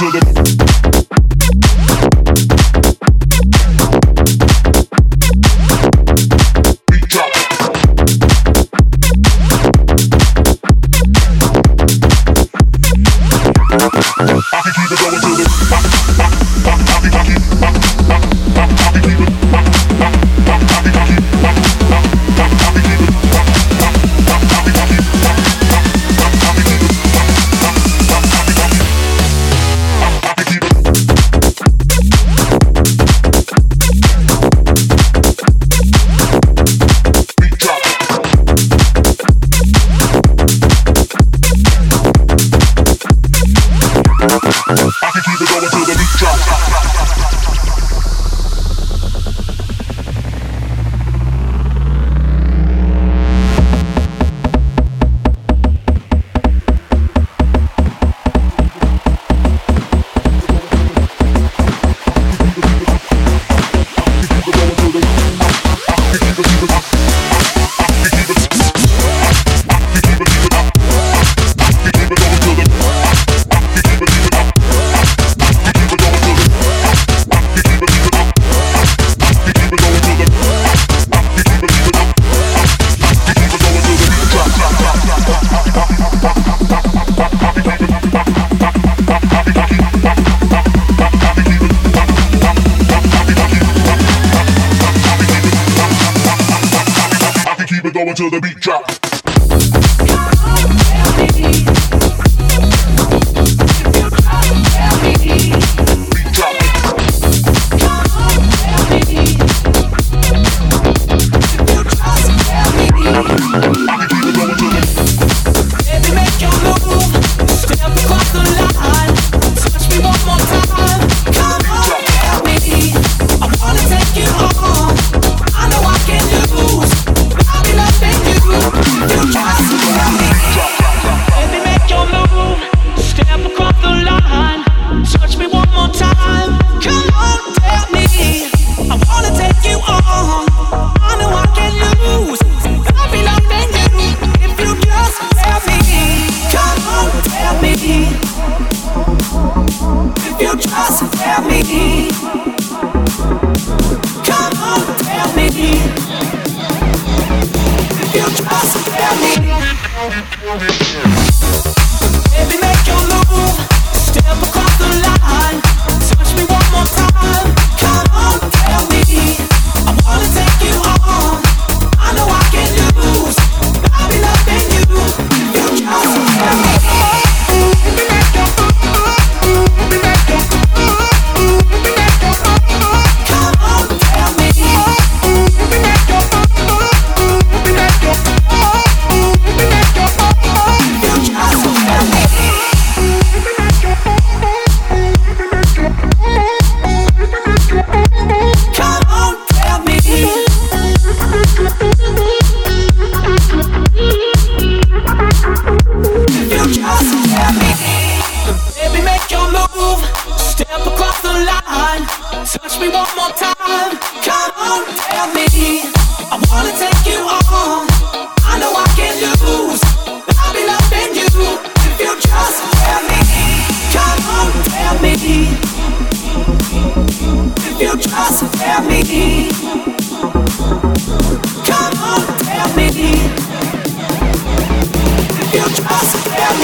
it the you just tell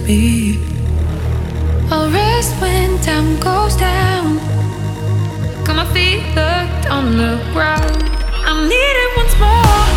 me. I'll rest when time goes down. Got my feet locked on the ground. I'm needed once more.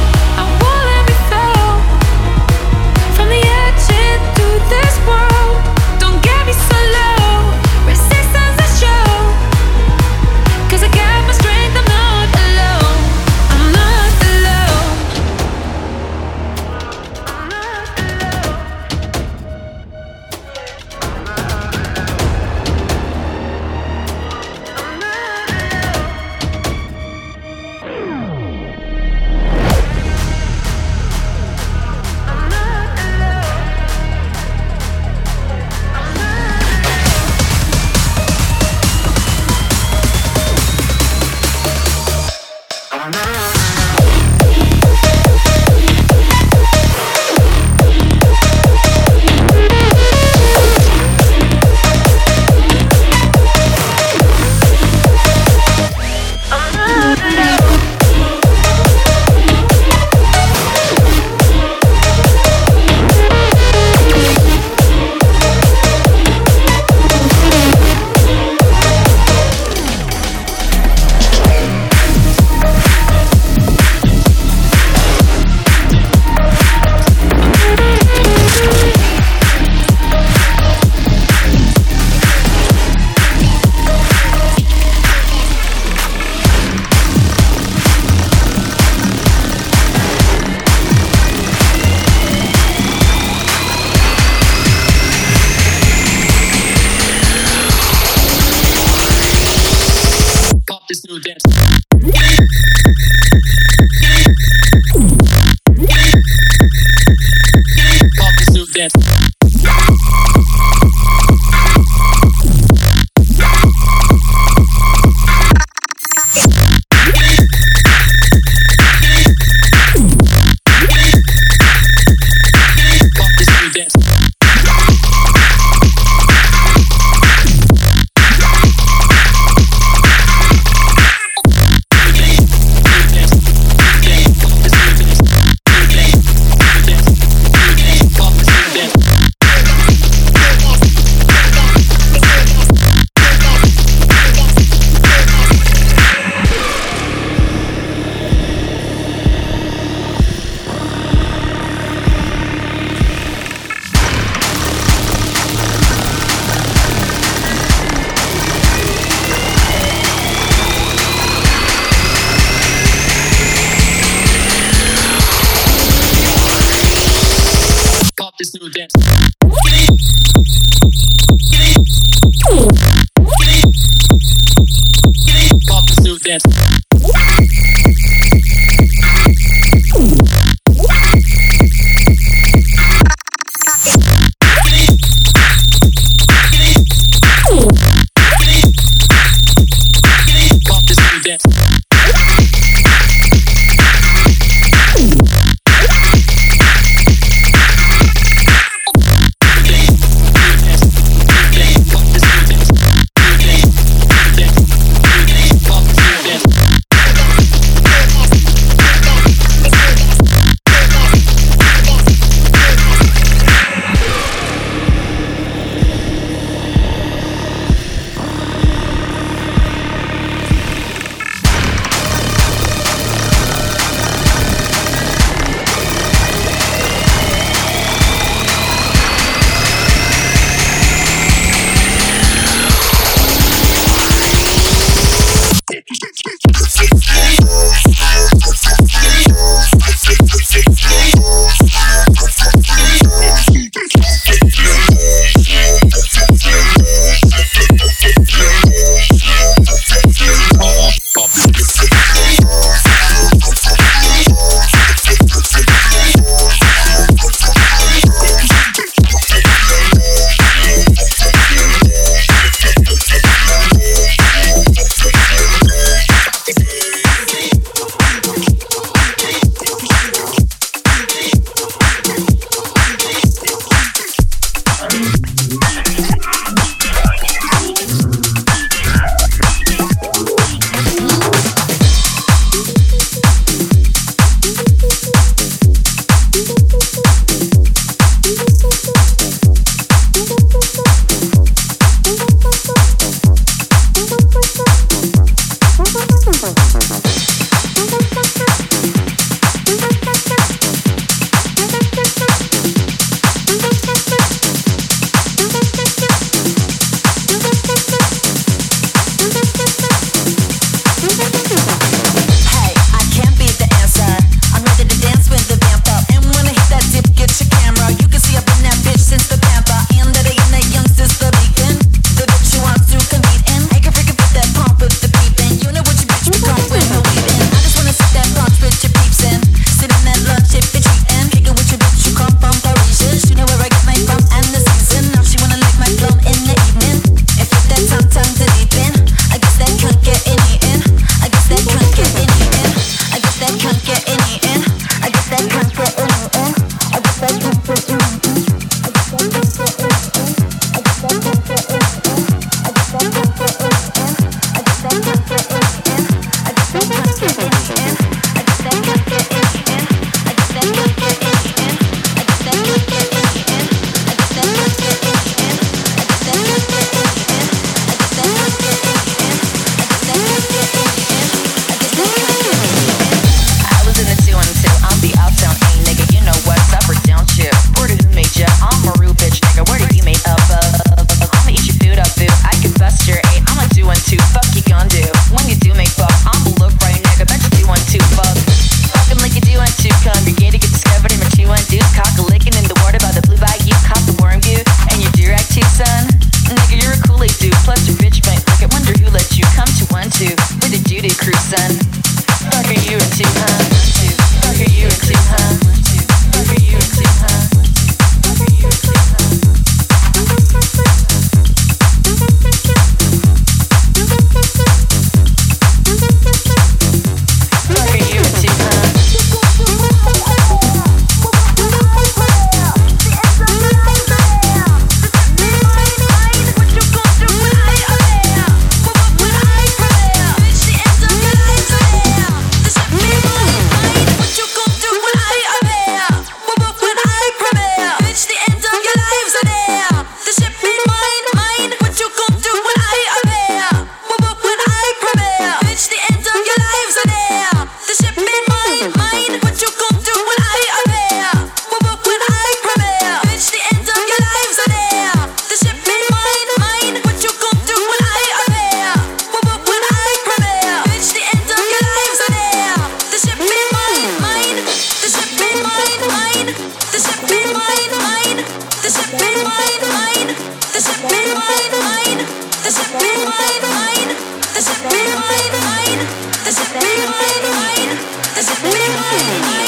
See my life,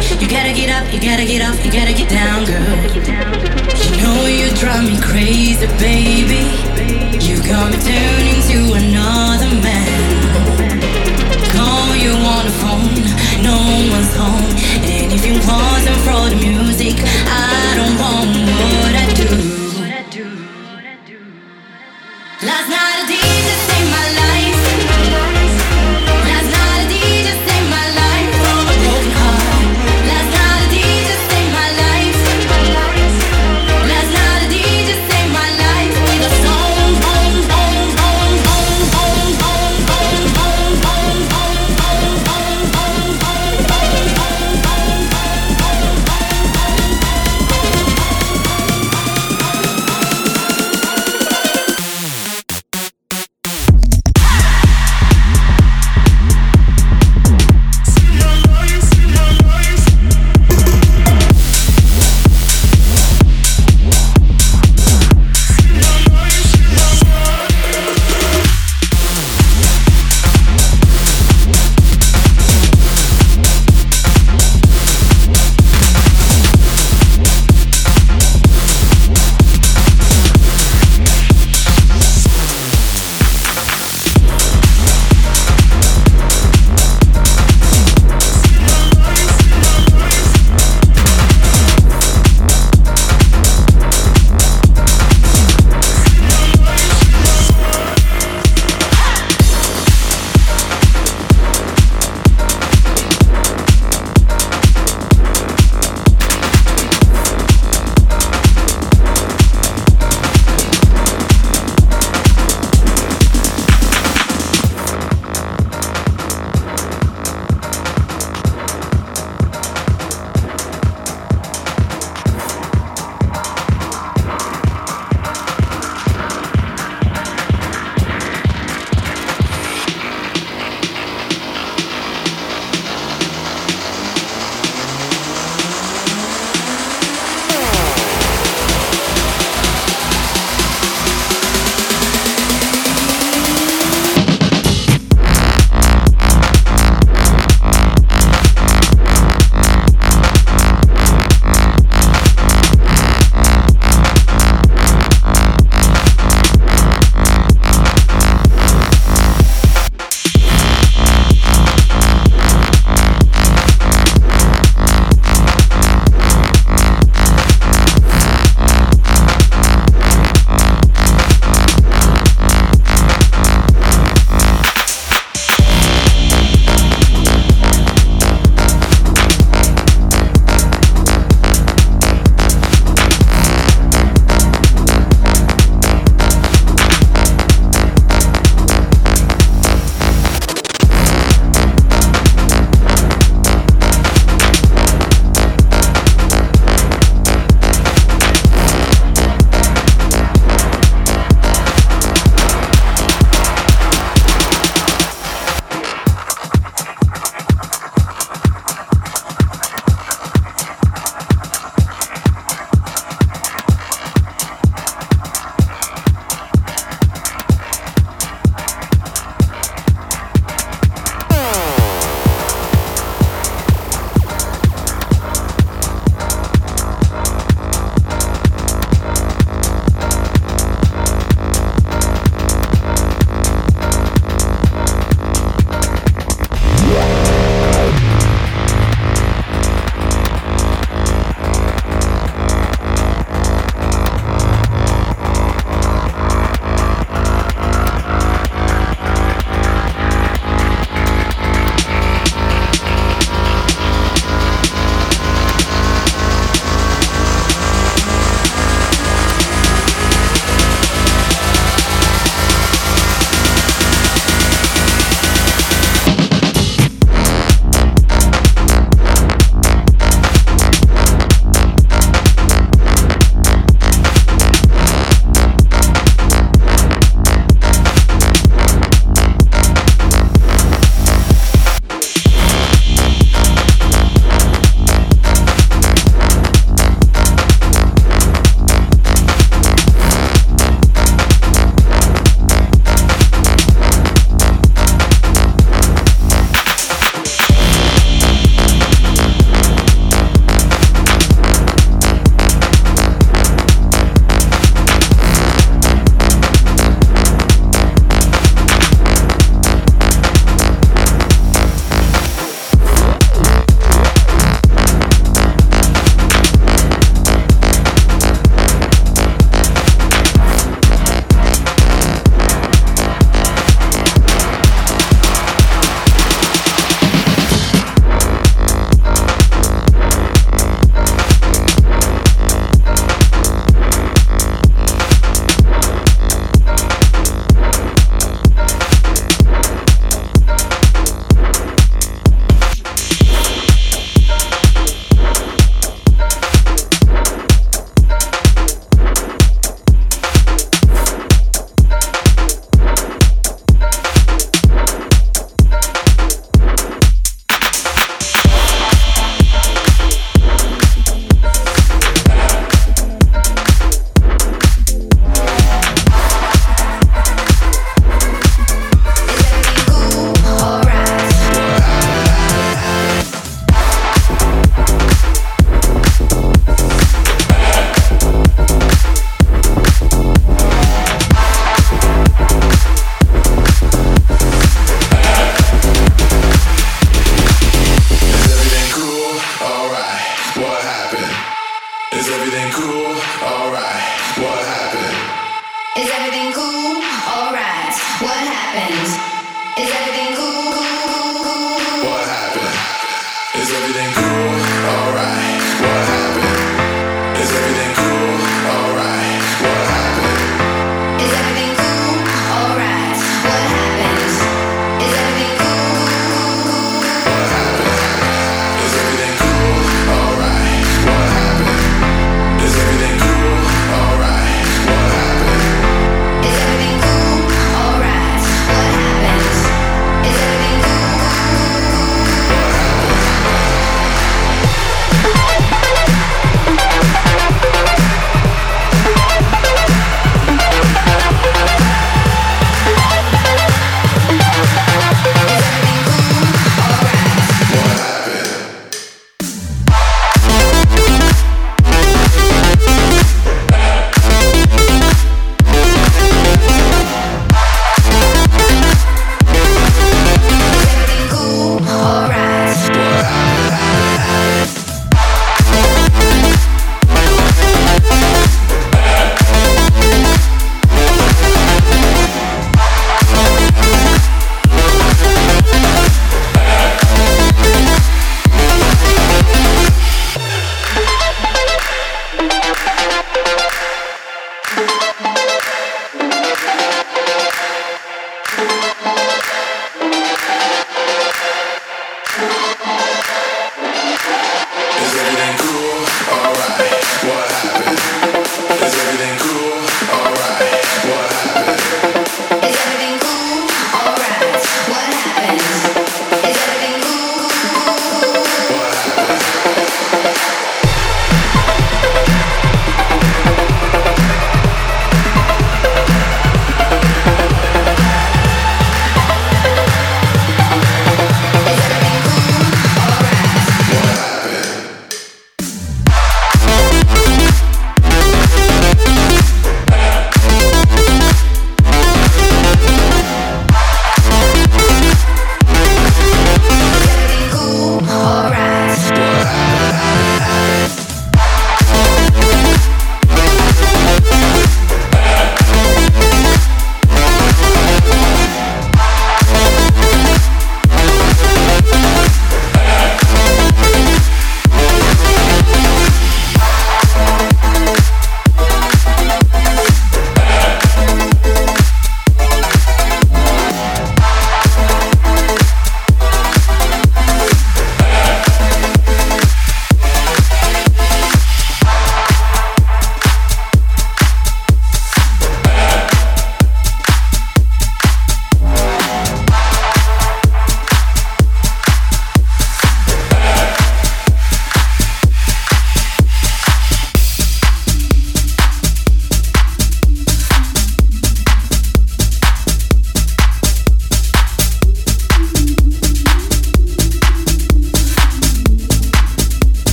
say, You gotta get up, you gotta get off, you gotta get down, girl. You know you drive me crazy, baby. You got me turning to another man. Call you on the phone, no one's home. And if you wasn't for the music, I don't want